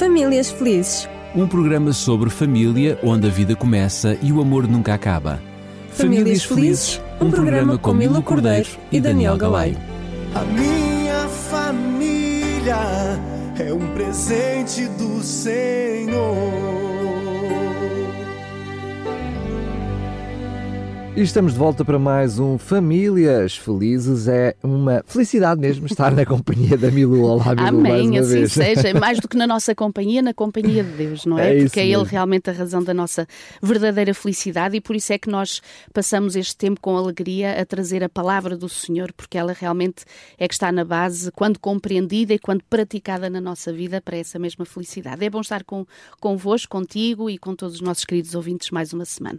Famílias Felizes. Um programa sobre família onde a vida começa e o amor nunca acaba. Famílias Felizes, um programa com Milo Cordeiro e Daniel Galaio. A minha família é um presente do Senhor. E estamos de volta para mais um Famílias Felizes. É uma felicidade mesmo estar na companhia da Milu. Olá, Milu, Amém, assim vez. seja. Mais do que na nossa companhia, na companhia de Deus, não é? É Porque é Ele mesmo. realmente a razão da nossa verdadeira felicidade e por isso é que nós passamos este tempo com alegria a trazer a palavra do Senhor, porque ela realmente é que está na base, quando compreendida e quando praticada na nossa vida, para essa mesma felicidade. É bom estar com, convosco, contigo e com todos os nossos queridos ouvintes mais uma semana.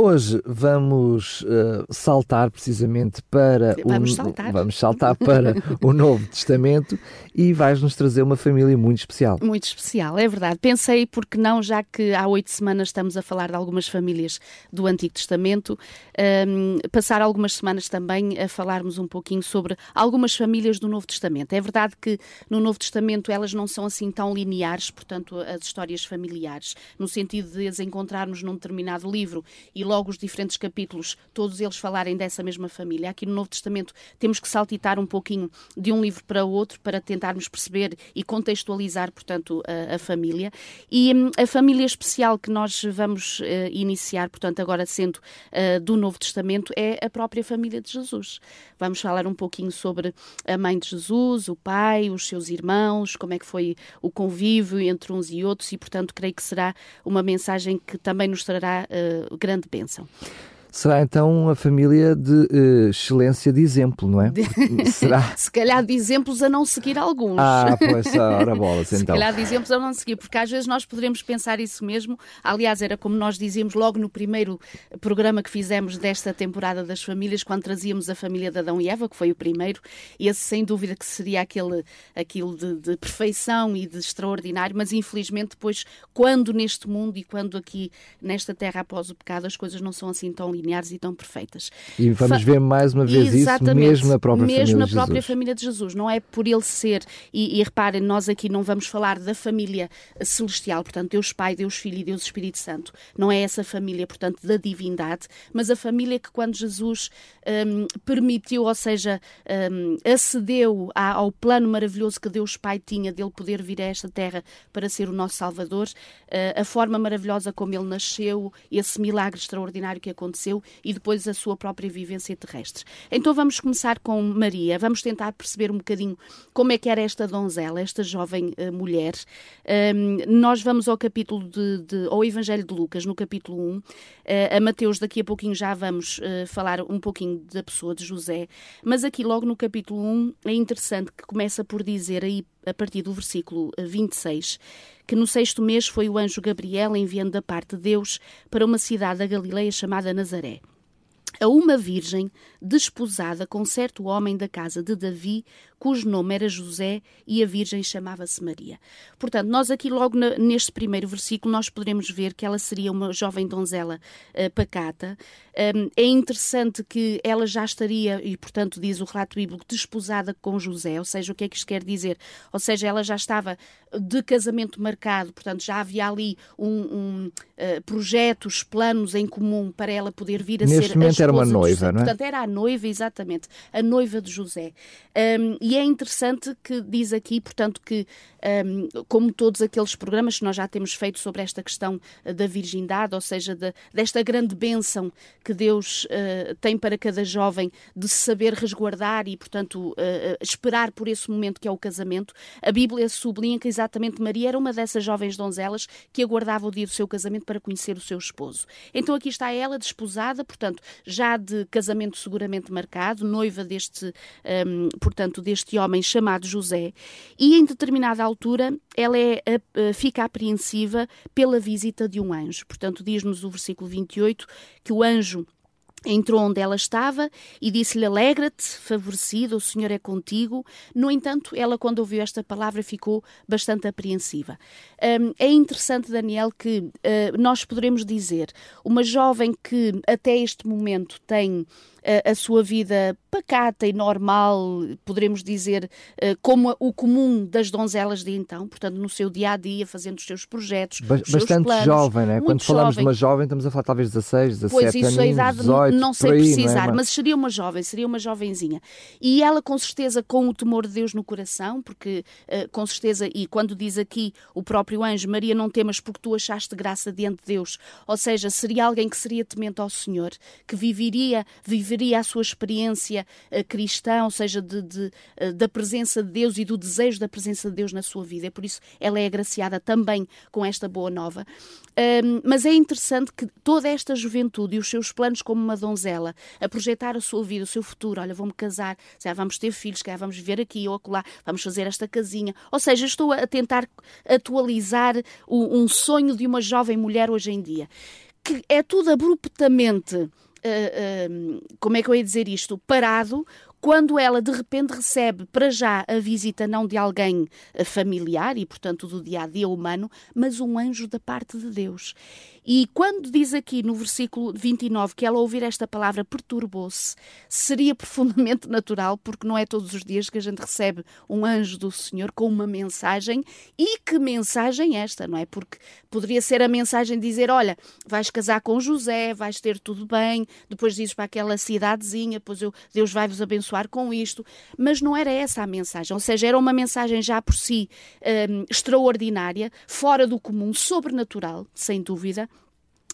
Hoje vamos eh, saltar precisamente para Vamos o, saltar. vamos saltar para o Novo Testamento e vais-nos trazer uma família muito especial. Muito especial, é verdade. Pensei, porque não, já que há oito semanas estamos a falar de algumas famílias do Antigo Testamento, hum, passar algumas semanas também a falarmos um pouquinho sobre algumas famílias do Novo Testamento. É verdade que no Novo Testamento elas não são assim tão lineares, portanto, as histórias familiares, no sentido de as encontrarmos num determinado livro e logo os diferentes capítulos, todos eles falarem dessa mesma família. Aqui no Novo Testamento temos que saltitar um pouquinho de um livro para outro para tentarmos perceber e contextualizar, portanto, a, a família. E hum, a família especial que nós vamos eh, iniciar, portanto, agora sendo eh, do Novo Testamento, é a própria família de Jesus. Vamos falar um pouquinho sobre a mãe de Jesus, o pai, os seus irmãos, como é que foi o convívio entre uns e outros, e, portanto, creio que será uma mensagem que também nos trará eh, grande bênção. Será então uma família de eh, excelência de exemplo, não é? Será? Se calhar de exemplos a não seguir alguns. Ah, pois, ora bolas, Se então. calhar de exemplos a não seguir, porque às vezes nós poderemos pensar isso mesmo. Aliás, era como nós dizíamos logo no primeiro programa que fizemos desta temporada das famílias, quando trazíamos a família de Adão e Eva, que foi o primeiro, e esse sem dúvida que seria aquele, aquilo de, de perfeição e de extraordinário, mas infelizmente depois, quando neste mundo e quando aqui nesta terra após o pecado, as coisas não são assim tão lineares e tão perfeitas. E vamos Fa- ver mais uma vez isso mesmo na própria Mesmo família na de própria Jesus. família de Jesus. Não é por ele ser, e, e reparem, nós aqui não vamos falar da família celestial, portanto, Deus Pai, Deus Filho e Deus Espírito Santo. Não é essa família, portanto, da divindade, mas a família que quando Jesus hum, permitiu, ou seja, hum, acedeu à- ao plano maravilhoso que Deus Pai tinha dele poder vir a esta terra para ser o nosso Salvador, eh, a forma maravilhosa como ele nasceu, esse milagre extraordinário que aconteceu e depois a sua própria vivência terrestre. Então vamos começar com Maria, vamos tentar perceber um bocadinho como é que era esta donzela, esta jovem eh, mulher. Ahm, nós vamos ao capítulo de, de- ao Evangelho de Lucas, no capítulo 1. Eh, a Mateus, daqui a pouquinho já vamos eh, falar um pouquinho da pessoa de José, mas aqui logo no capítulo 1 é interessante que começa por dizer aí a partir do versículo eh, 26 que no sexto mês foi o anjo Gabriel enviando da parte de Deus para uma cidade da Galileia chamada Nazaré. A uma virgem desposada com certo homem da casa de Davi, cujo nome era José e a virgem chamava-se Maria. Portanto, nós aqui logo na- neste primeiro versículo nós poderemos ver que ela seria uma jovem donzela eh, pacata. Um, é interessante que ela já estaria, e portanto diz o relato bíblico, desposada com José, ou seja, o que é que isto quer dizer? Ou seja, ela já estava de casamento marcado, portanto já havia ali um, um, eh, projetos, planos em comum para ela poder vir a Neste ser a momento era uma esposa noiva, não é? Portanto, era a noiva, exatamente, a noiva de José. Um, e é interessante que diz aqui, portanto, que um, como todos aqueles programas que nós já temos feito sobre esta questão eh, da virgindade, ou seja, da- desta grande bênção que Deus eh, tem para cada jovem de se saber resguardar e, portanto, eh, esperar por esse momento que é o casamento, a Bíblia sublinha que exatamente Maria era uma dessas jovens donzelas que aguardava o dia do seu casamento para conhecer o seu esposo. Então aqui está ela desposada, portanto, já de casamento seguramente marcado, noiva deste, hum, portanto, deste homem chamado José, e em determinada altura ela é, a- a- fica apreensiva pela visita de um anjo. Portanto, diz-nos o versículo 28 que o anjo entrou onde ela estava e disse-lhe: Alegra-te, favorecida, o Senhor é contigo. No entanto, ela, quando ouviu esta palavra, ficou bastante apreensiva. Um, é interessante, Daniel, que uh, nós poderemos dizer uma jovem que até este momento tem a, sua vida pacata e normal, poderemos dizer, eh, como o comum das donzelas de então, portanto, no seu dia a dia, fazendo os seus projetos. Ba os bastante planos, jovem, né? Quando falamos jovem. de uma jovem, estamos a falar talvez 16, 17 pois isso, aninhos, a idade 18, não sei aí, precisar, não é? mas seria uma jovem, seria uma jovenzinha. E ela, com certeza, com o temor de Deus no coração, porque uh, com certeza, e quando diz aqui o próprio anjo, Maria, não temas porque tu achaste graça diante de Deus, ou seja, seria alguém que seria temente ao Senhor, que viveria, viveria a sua experiência uh, cristã, ou seja, de, de uh, da presença de Deus e do desejo da presença de Deus na sua vida. É por isso ela é agraciada também com esta boa nova. Um, mas é interessante que toda esta juventude e os seus planos como uma donzela, a projetar a sua vida, o seu futuro, olha, vou-me casar, já vamos ter filhos, já vamos viver aqui ou acolá, vamos fazer esta casinha. Ou seja, estou a tentar atualizar o, um sonho de uma jovem mulher hoje em dia. Que é tudo abruptamente como é que eu ia dizer isto? Parado quando ela de repente recebe para já a visita não de alguém eh, familiar e, portanto, do dia a dia humano, mas um anjo da parte de Deus. E quando diz aqui no versículo 29 que ela ouvir esta palavra perturbou-se, seria profundamente natural, porque não é todos os dias que a gente recebe um anjo do Senhor com uma mensagem. E que mensagem esta, não é? Porque poderia ser a mensagem de dizer: Olha, vais casar com José, vais ter tudo bem, depois dizes para aquela cidadezinha, depois eu, Deus vai vos abençoar com isto. Mas não era essa a mensagem, ou seja, era uma mensagem já por si um, extraordinária, fora do comum, sobrenatural, sem dúvida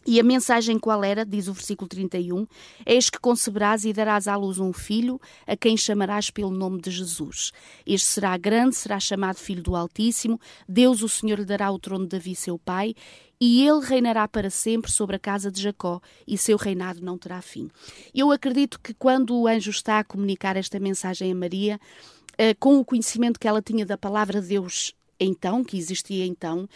e a mensagem qual era, diz o versículo 31, Eis que conceberás e darás à luz um filho, a quem chamarás pelo nome de Jesus. Este será grande, será chamado Filho do Altíssimo, Deus o Senhor lhe dará o trono de Davi seu pai, e ele reinará para sempre sobre a casa de Jacó, e seu reinado não terá fim. Eu acredito que quando o anjo está a comunicar esta mensagem a Maria, eh, com o conhecimento que ela tinha da palavra de Deus então, que existia então,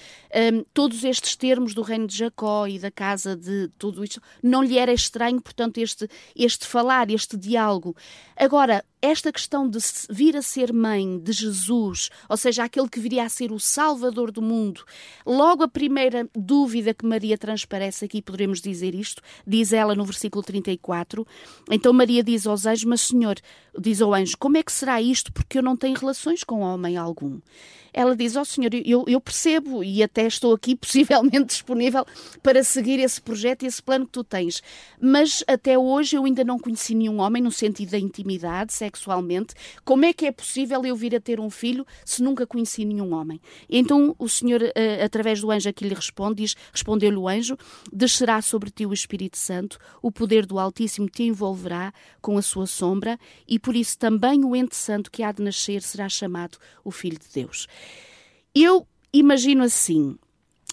um, todos estes termos do reino de Jacó e da casa de tudo isto, não lhe era estranho, portanto, este, este falar, este diálogo. Agora, esta questão de vir a ser mãe de Jesus, ou seja, aquele que viria a ser o Salvador do mundo, logo a primeira dúvida que Maria transparece aqui, poderemos dizer isto, diz ela no versículo 34. Então Maria diz aos anjos: Mas Senhor, diz ao anjo, como é que será isto? Porque eu não tenho relações com homem algum. Ela diz: Ó oh, Senhor, eu, eu percebo e até estou aqui possivelmente disponível para seguir esse projeto e esse plano que tu tens, mas até hoje eu ainda não conheci nenhum homem no sentido da intimidade, sexualmente. Como é que é possível eu vir a ter um filho se nunca conheci nenhum homem? Então o Senhor, eh, através do anjo aqui lhe responde, diz, respondeu-lhe o anjo, descerá sobre ti o Espírito Santo, o poder do Altíssimo te envolverá com a sua sombra, e por isso também o ente santo que há de nascer será chamado o Filho de Deus. Eu imagino assim,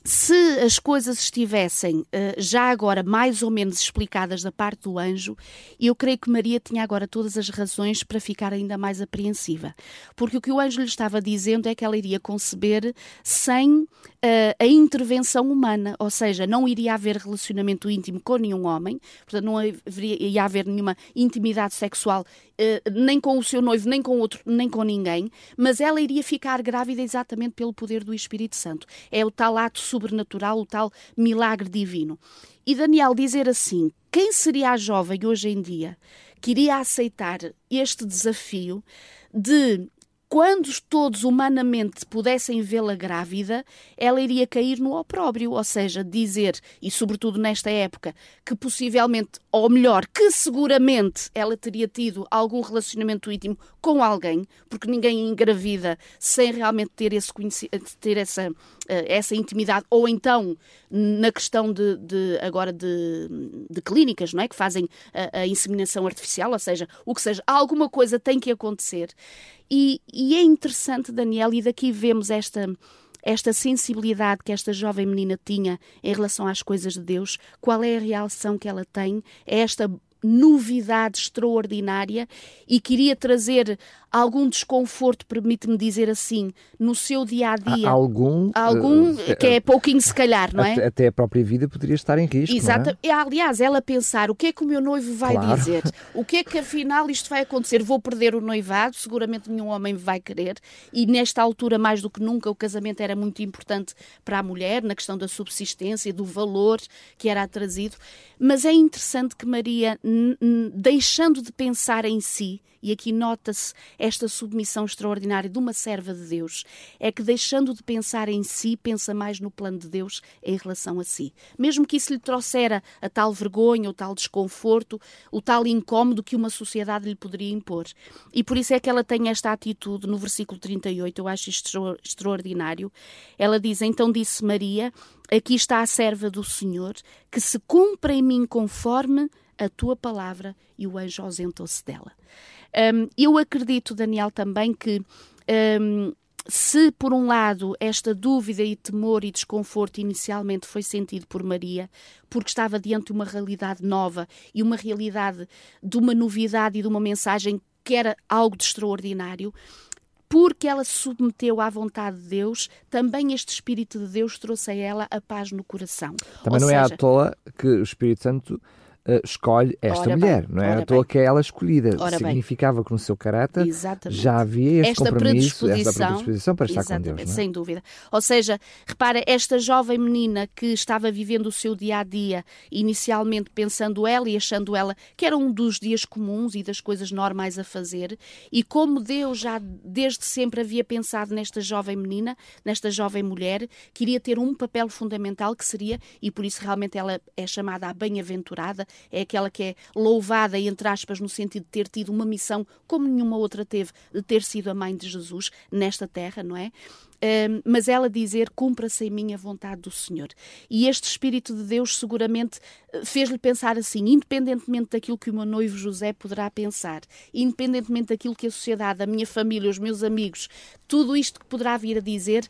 se as coisas estivessem uh, já agora mais ou menos explicadas da parte do anjo, eu creio que Maria tinha agora todas as razões para ficar ainda mais apreensiva. Porque o que o anjo lhe estava dizendo é que ela iria conceber sem uh, a intervenção humana, ou seja, não iria haver relacionamento íntimo com nenhum homem, portanto, não haveria, ia haver nenhuma intimidade sexual uh, nem com o seu noivo, nem com outro, nem com ninguém, mas ela iria ficar grávida exatamente pelo poder do Espírito Santo. É o tal ato sobrenatural, o tal milagre divino. E Daniel dizer assim: quem seria a jovem hoje em dia que iria aceitar este desafio de quando todos humanamente pudessem vê-la grávida, ela iria cair no opróbrio, ou seja, dizer, e sobretudo nesta época, que possivelmente, ou melhor, que seguramente ela teria tido algum relacionamento íntimo com alguém, porque ninguém engravida sem realmente ter, esse ter essa, eh, essa intimidade, ou então na questão de, de agora de, de, clínicas, não é? Que fazem a, a inseminação artificial, ou seja, o que seja, alguma coisa tem que acontecer. E, e é interessante, Daniel, e daqui vemos esta esta sensibilidade que esta jovem menina tinha em relação às coisas de Deus, qual é a reação que ela tem, é esta novidade extraordinária e queria trazer algum desconforto, permite-me dizer assim, no seu dia a dia. Algum. Algum, uh, que é pouquinho se calhar, não é? Até a própria vida poderia estar em risco. Exato. É? Aliás, ela pensar o que é que o meu noivo vai claro. dizer, o que é que afinal isto vai acontecer, vou perder o noivado, seguramente nenhum homem vai querer, e nesta altura, mais do que nunca, o casamento era muito importante para a mulher, na questão da subsistência, do valor que era trazido. Mas é interessante que Maria, deixando de pensar em si, e aqui nota-se esta submissão extraordinária de uma serva de Deus, é que deixando de pensar em si, pensa mais no plano de Deus em relação a si. Mesmo que isso lhe trouxera a tal vergonha, o tal desconforto, o tal incómodo que uma sociedade lhe poderia impor. E por isso é que ela tem esta atitude no versículo 38, eu acho isto extraordinário. Ela diz: Então disse Maria, aqui está a serva do Senhor, que se cumpra em mim conforme a tua palavra, e o anjo ausentou-se dela. Um, eu acredito, Daniel, também que. Um, se, por um lado, esta dúvida e temor e desconforto inicialmente foi sentido por Maria, porque estava diante de uma realidade nova e uma realidade de uma novidade e de uma mensagem que era algo de extraordinário, porque ela se submeteu à vontade de Deus, também este Espírito de Deus trouxe a ela a paz no coração. Também Ou não seja, é à toa que o Espírito Santo uh, escolhe esta ora mulher, bem, não é à toa que é ela escolhida. Ora Significava bem. que no seu caráter Exatamente. já havia este esta compromisso, esta predisposição para estar com Deus. É? Sem dúvida. Ou seja, repara, esta jovem menina que estava vivendo o seu dia a dia, inicialmente pensando ela e achando ela que era um dos dias comuns e das coisas normais a fazer, e como Deus já desde sempre havia pensado nesta jovem menina, nesta jovem mulher, queria ter um papel fundamental que seria, e por isso realmente ela é chamada a bem-aventurada, é aquela que é louvada, entre aspas, no sentido de ter tido uma missão como nenhuma outra teve, de ter sido a mãe de Jesus nesta terra, não é? Mas ela dizer: cumpra-se em mim a vontade do Senhor. E este Espírito de Deus seguramente eh, fez-lhe pensar assim, independentemente daquilo que o meu noivo José poderá pensar, independentemente daquilo que a sociedade, a minha família, os meus amigos, tudo isto que poderá vir a dizer,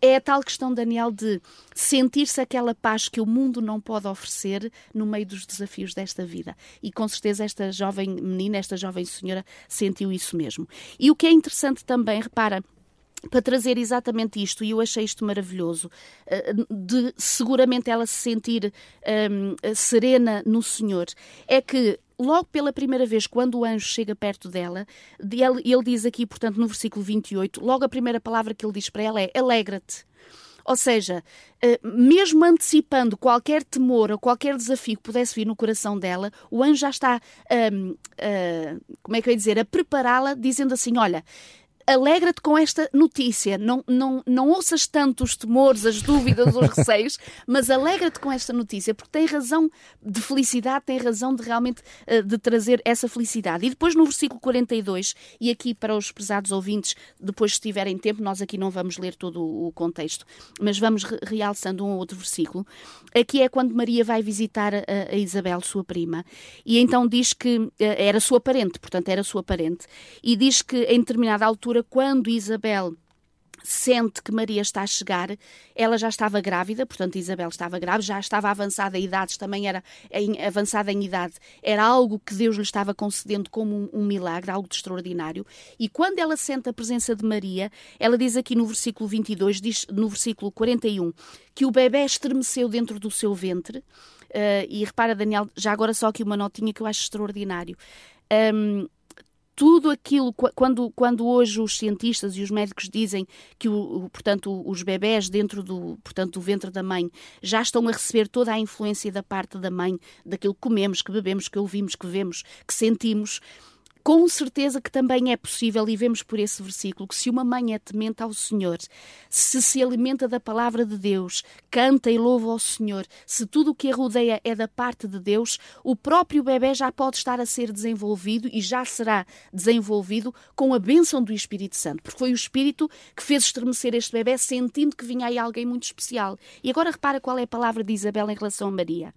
é a tal questão, Daniel, de sentir-se aquela paz que o mundo não pode oferecer no meio dos desafios desta vida. E com certeza esta jovem menina, esta jovem senhora, sentiu isso mesmo. E o que é interessante também, repara, para trazer exatamente isto, e eu achei isto maravilhoso, eh, de seguramente ela se sentir um, serena no Senhor, é que logo pela primeira vez, quando o anjo chega perto dela, ele, diz aqui, portanto, no versículo 28, logo a primeira palavra que ele diz para ela é alegra-te. Ou seja, eh, mesmo antecipando qualquer temor ou qualquer desafio que pudesse vir no coração dela, o anjo já está, um, uh, eh, como é que eu ia dizer, a prepará-la, dizendo assim: Olha, alegra-te com esta notícia. Não, não, não ouças tanto os temores, as dúvidas, os receios, mas alegra-te com esta notícia, porque tem razão de felicidade, tem razão de realmente uh, de trazer essa felicidade. E depois no versículo 42, e aqui para os pesados ouvintes, depois se tiverem tempo, nós aqui não vamos ler todo o contexto, mas vamos re realçando um ou outro versículo. Aqui é quando Maria vai visitar a, a Isabel, sua prima, e então diz que uh, era sua parente, portanto era sua parente, e diz que em determinada altura altura, quando Isabel sente que Maria está a chegar, ela já estava grávida, portanto Isabel estava grávida, já estava avançada em idades, também era em, avançada em idade, era algo que Deus lhe estava concedendo como um, um, milagre, algo de extraordinário. E quando ela sente a presença de Maria, ela diz aqui no versículo 22, diz no versículo 41, que o bebê estremeceu dentro do seu ventre. Uh, e repara, Daniel, já agora só aqui uma notinha que eu acho extraordinário. Um, tudo aquilo, quando, quando hoje os cientistas e os médicos dizem que, o, portanto, os bebés dentro do, portanto, do ventre da mãe já estão a receber toda a influência da parte da mãe, daquilo que comemos, que bebemos, que ouvimos, que vemos, que sentimos, com certeza que também é possível, e vemos por esse versículo, que se uma mãe é temente ao Senhor, se se alimenta da palavra de Deus, canta e louva ao Senhor, se tudo o que a rodeia é da parte de Deus, o próprio bebê já pode estar a ser desenvolvido e já será desenvolvido com a bênção do Espírito Santo, porque foi o Espírito que fez estremecer este bebê, sentindo que vinha aí alguém muito especial. E agora repara qual é a palavra de Isabel em relação a Maria.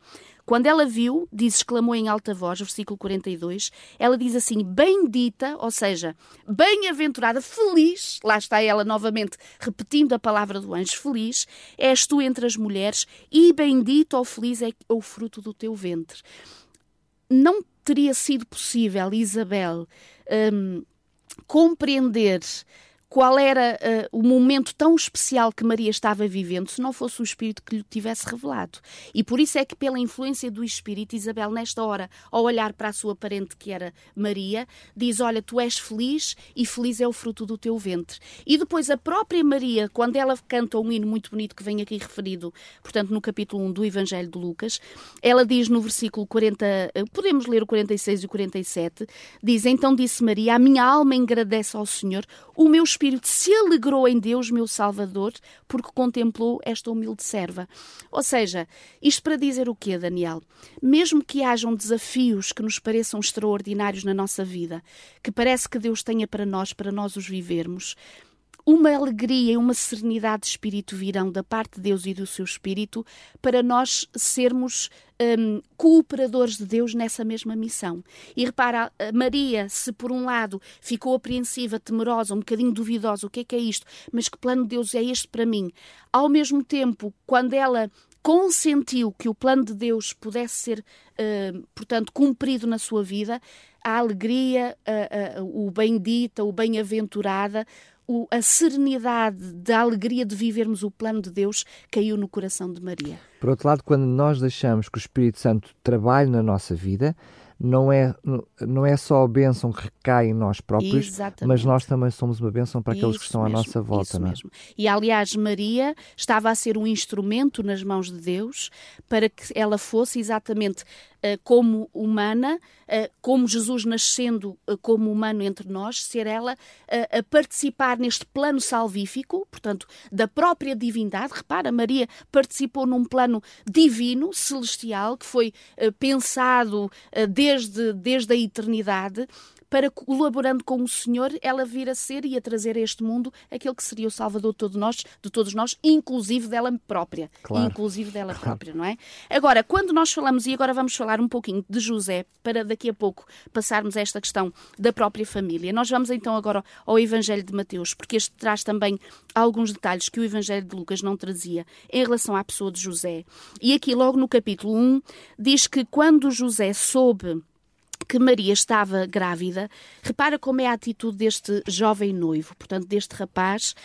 Quando ela viu, diz, exclamou em alta voz, versículo 42, ela diz assim: Bendita, ou seja, bem-aventurada, feliz, lá está ela novamente repetindo a palavra do anjo: Feliz és tu entre as mulheres, e bendito ou feliz é o fruto do teu ventre. Não teria sido possível, Isabel, hum, compreender qual era uh, o momento tão especial que Maria estava vivendo se não fosse o Espírito que lhe tivesse revelado. E por isso é que, pela influência do Espírito, Isabel, nesta hora, ao olhar para a sua parente, que era Maria, diz: Olha, tu és feliz e feliz é o fruto do teu ventre. E depois a própria Maria, quando ela canta um hino muito bonito que vem aqui referido, portanto, no capítulo 1 do Evangelho de Lucas, ela diz no versículo 40, eh, podemos ler o 46 e o 47, diz: Então disse Maria: A minha alma agradece ao Senhor, o meu espírito se alegrou em Deus, meu Salvador, porque contemplou esta humilde serva. Ou seja, isto para dizer o quê, Daniel? Mesmo que hajam desafios que nos pareçam extraordinários na nossa vida, que parece que Deus tenha para nós, para nós os vivermos, uma alegria e uma serenidade de espírito virão da parte de Deus e do seu espírito para nós sermos um, cooperadores de Deus nessa mesma missão. E repara, Maria, se por um lado ficou apreensiva, temerosa, um bocadinho duvidosa, o que é que é isto? Mas que plano de Deus é este para mim? Ao mesmo tempo, quando ela consentiu que o plano de Deus pudesse ser, uh, portanto, cumprido na sua vida, a alegria, uh, uh, o bendita, o bem-aventurada, o, a serenidade da alegria de vivermos o plano de Deus caiu no coração de Maria. Por outro lado, quando nós deixamos que o Espírito Santo trabalhe na nossa vida, não é, não é só a bênção que recai em nós próprios, Exatamente. mas nós também somos uma bênção para aqueles isso que estão mesmo, à nossa volta. Não é? mesmo. E aliás, Maria estava a ser um instrumento nas mãos de Deus para que ela fosse exatamente como humana, uh, como Jesus nascendo uh, como humano entre nós, ser ela a participar neste plano salvífico, portanto, da própria divindade. Repara, Maria participou num plano divino, celestial, que foi pensado desde, desde a eternidade para, colaborando com o Senhor, ela vir a ser e a trazer a este mundo aquele que seria o Salvador de todos nós, de todos nós inclusive dela própria. Claro. Inclusive dela própria, não é? Agora, quando nós falamos, e agora vamos falar um pouquinho de José, para daqui a pouco passarmos a esta questão da própria família. Nós vamos então agora ao Evangelho de Mateus, porque este traz também alguns detalhes que o Evangelho de Lucas não trazia em relação à pessoa de José. E aqui, logo no capítulo 1, diz que quando José soube que Maria estava grávida, repara como é a atitude deste jovem noivo, portanto, deste rapaz,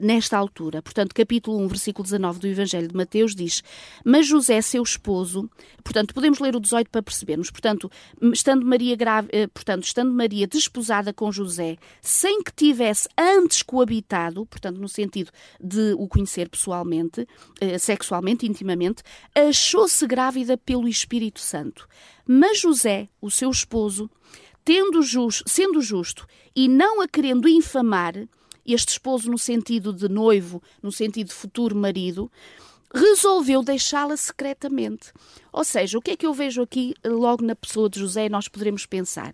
nesta altura. Portanto, capítulo 1, versículo 19 do Evangelho de Mateus diz: Mas José, seu esposo, portanto, podemos ler o 18 para percebermos, portanto, estando Maria grávida, uh, portanto, estando Maria desposada com José, sem que tivesse antes coabitado, portanto, no sentido de o conhecer pessoalmente, uh, sexualmente, intimamente, achou-se grávida pelo Espírito Santo. Mas José, o seu esposo, tendo just, sendo justo e não a querendo infamar, este esposo no sentido de noivo, no sentido de futuro marido, resolveu deixá-la secretamente. Ou seja, o que é que eu vejo aqui logo na pessoa de José nós poderemos pensar?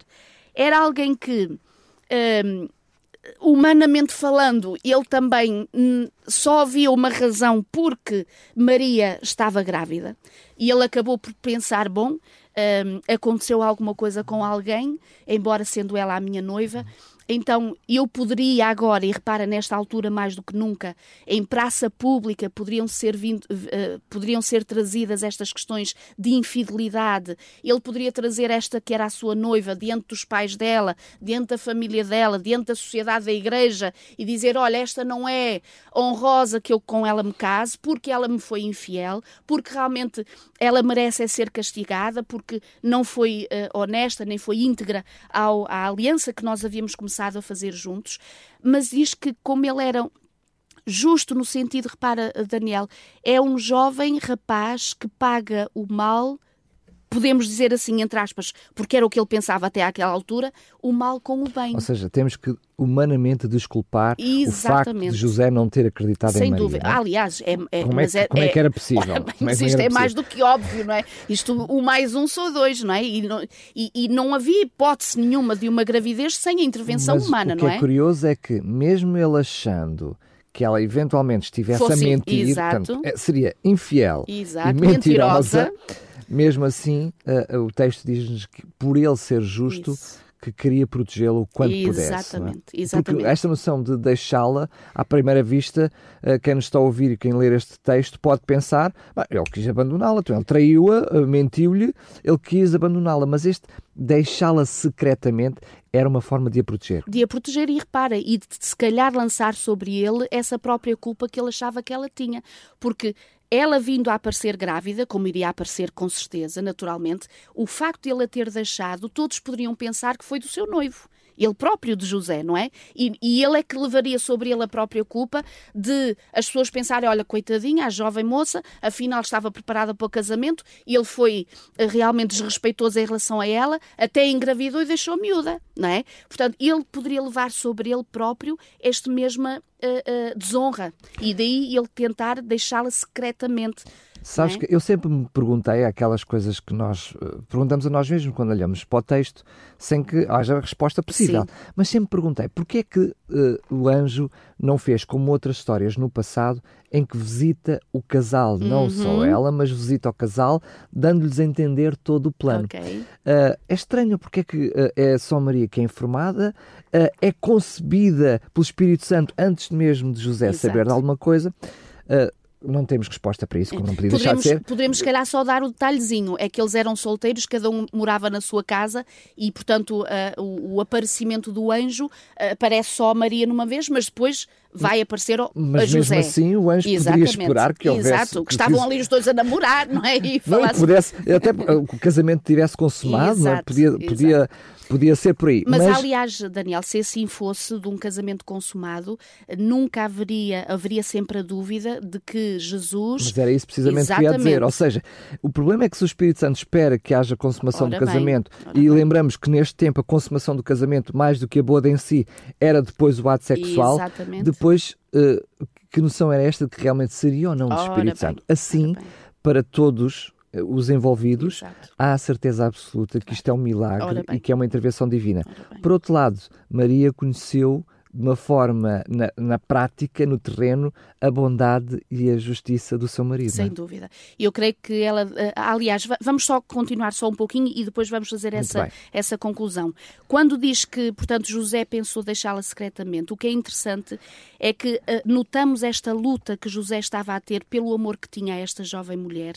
Era alguém que, hum, humanamente falando, ele também hum, só havia uma razão porque Maria estava grávida e ele acabou por pensar: bom, um, aconteceu alguma coisa com alguém, embora sendo ela a minha noiva, então, eu poderia agora, e repara, nesta altura mais do que nunca, em praça pública poderiam ser, vindo, uh, poderiam ser trazidas estas questões de infidelidade. Ele poderia trazer esta que era a sua noiva diante dos pais dela, diante da família dela, diante da sociedade da igreja e dizer: Olha, esta não é honrosa que eu com ela me case, porque ela me foi infiel, porque realmente ela merece é ser castigada, porque não foi uh, honesta nem foi íntegra ao, à aliança que nós havíamos começado a fazer juntos, mas diz que como ele era justo no sentido, repara, Daniel, é um jovem rapaz que paga o mal podemos dizer assim, entre aspas, porque era o que ele pensava até àquela altura, o mal com o bem. Ou seja, temos que humanamente desculpar Exatamente. o facto de José não ter acreditado Sem em Maria. Sem dúvida. É? Aliás, é, é, como, é, é, como é, que era possível? Como é isto é mais do que óbvio, não é? Isto, o mais um sou dois, não é? E não, e, e não havia hipótese nenhuma de uma gravidez sem a intervenção Mas humana, não é? O que é curioso é que, mesmo ele achando que ela eventualmente estivesse Fosse, a mentir, portanto, é, seria infiel exato, e mentirosa, mentirosa mesmo assim, uh, o texto diz-nos que por ele ser justo, Isso. que queria protegê-lo o quanto exatamente, pudesse. É? exatamente. Porque esta noção de deixá-la, à primeira vista, uh, quem nos está a ouvir e quem ler este texto pode pensar, ele quis abandoná-la, então ele traiu-a, mentiu-lhe, ele quis abandoná-la, mas este deixá-la secretamente era uma forma de a proteger. De a proteger e repara, e de se calhar lançar sobre ele essa própria culpa que ele achava que ela tinha. Porque ela vindo a aparecer grávida, como iria aparecer com certeza, naturalmente, o facto de ele a ter deixado, todos poderiam pensar que foi do seu noivo ele próprio de José, não é? E, e, ele é que levaria sobre ele a própria culpa de as pessoas pensarem: olha, coitadinha, a jovem moça, afinal estava preparada para o casamento e ele foi eh, realmente desrespeitoso em relação a ela, até engravidou e deixou miúda, não é? Portanto, ele poderia levar sobre ele próprio esta mesma uh, uh, desonra e daí ele tentar deixá-la secretamente Sabes é? que eu sempre me perguntei aquelas coisas que nós uh, perguntamos a nós mesmos quando olhamos para o texto, sem que haja resposta possível. Sim. Mas sempre perguntei porquê é que uh, o anjo não fez como outras histórias no passado em que visita o casal, não uhum. só ela, mas visita o casal, dando-lhes a entender todo o plano. Okay. Uh, é estranho porque é que é só Maria que é informada, é concebida pelo Espírito Santo antes mesmo de José Exato. saber de alguma coisa. Uh, não temos resposta para isso, como não podia deixar de ser. Poderemos, se calhar, só dar o detalhezinho: é que eles eram solteiros, cada um morava na sua casa e, portanto, uh, o, o, aparecimento do anjo uh, aparece só a Maria numa vez, mas depois vai aparecer o, mas a José. mesmo assim o anjo Exatamente. poderia esperar que houvesse... Exato, que estavam ali os dois a namorar, não é? E não, pudesse, até o casamento tivesse consumado, não é? podia, podia Podia ser por aí. Mas, mas, aliás, Daniel, se assim fosse de um casamento consumado, nunca haveria, haveria sempre a dúvida de que Jesus. Mas era isso precisamente Exatamente. que ia dizer. Ou seja, o problema é que se o Espírito Santo espera que haja consumação ora do casamento, bem, e bem. lembramos que neste tempo a consumação do casamento, mais do que a boda em si, era depois o ato sexual, Exatamente. depois. Uh, que noção era esta de que realmente seria ou não do Espírito Santo? Assim, para todos os envolvidos, Exato. há a certeza absoluta que isto é um milagre e que é uma intervenção divina. Por outro lado, Maria conheceu de uma forma, na, na, prática, no terreno, a bondade e a justiça do seu marido. Sem é? dúvida. Eu creio que ela, eh, aliás, vamos só continuar só um pouquinho e depois vamos fazer essa, essa conclusão. Quando diz que, portanto, José pensou deixá-la secretamente, o que é interessante é que uh, notamos esta luta que José estava a ter pelo amor que tinha a esta jovem mulher,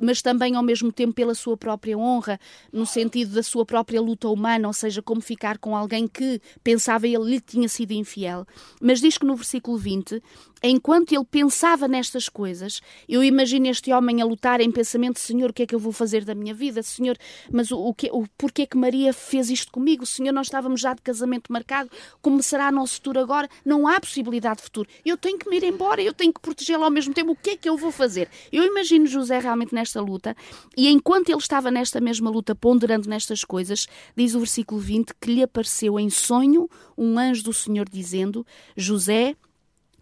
mas também ao mesmo tempo pela sua própria honra, no sentido da sua própria luta humana, ou seja, como ficar com alguém que pensava ele lhe tinha sido infiel, mas diz que no versículo 20 enquanto ele pensava nestas coisas, eu imagino este homem a lutar em pensamento: Senhor, o que é que eu vou fazer da minha vida? Senhor, mas o, o, que, o porquê que Maria fez isto comigo? Senhor, nós estávamos já de casamento marcado, como será nosso futuro agora? Não há possibilidade de futuro. Eu tenho que me ir embora, eu tenho que protegê-lo ao mesmo tempo. O que é que eu vou fazer? Eu imagino José realmente nesta luta, e enquanto ele estava nesta mesma luta, ponderando nestas coisas, diz o versículo 20 que lhe apareceu em sonho um anjo do Senhor dizendo: José,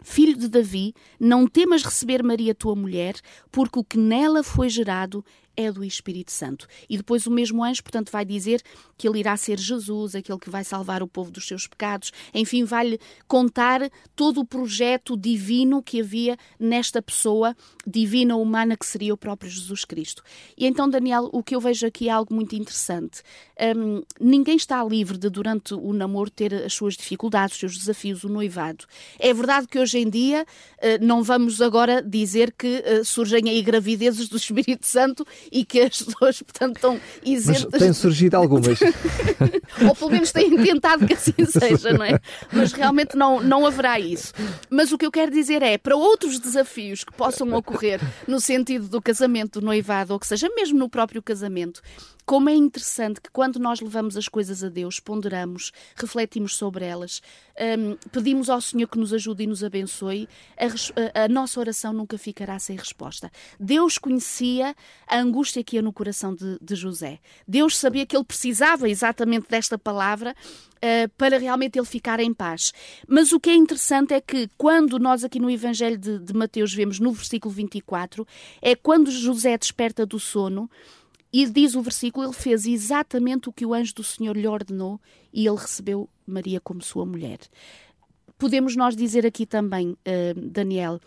Filho de Davi, não temas receber Maria, tua mulher, porque o que nela foi gerado é do Espírito Santo. E depois o mesmo anjo, portanto, vai dizer que ele irá ser Jesus, aquele que vai salvar o povo dos seus pecados. Enfim, vai-lhe contar todo o projeto divino que havia nesta pessoa divina humana que seria o próprio Jesus Cristo. E então, Daniel, o que eu vejo aqui é algo muito interessante. Um, ninguém está livre de, durante o namoro, ter as suas dificuldades, os seus desafios, o noivado. É verdade que hoje em dia uh, não vamos agora dizer que uh, surgem aí gravidezes do Espírito Santo e que as pessoas, portanto, estão isentas. Mas têm surgido algumas. Ou pelo menos têm tentado que assim seja, não é? Mas realmente não, não haverá isso. Mas o que eu quero dizer é, para outros desafios que possam ocorrer no sentido do casamento, do noivado, ou que seja mesmo no próprio casamento, como é interessante que quando nós levamos as coisas a Deus, ponderamos, refletimos sobre elas, um, pedimos ao Senhor que nos ajude e nos abençoe, a, a, nossa oração nunca ficará sem resposta. Deus conhecia a angústia que ia no coração de, de José. Deus sabia que ele precisava exatamente desta palavra Uh, para realmente ele ficar em paz. Mas o que é interessante é que quando nós aqui no Evangelho de, de Mateus vemos no versículo 24, é quando José desperta do sono, e diz o versículo: ele fez exatamente o que o anjo do Senhor lhe ordenou e ele recebeu Maria como sua mulher. Podemos nós dizer aqui também, uh, Daniel,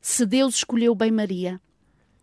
se Deus escolheu bem Maria,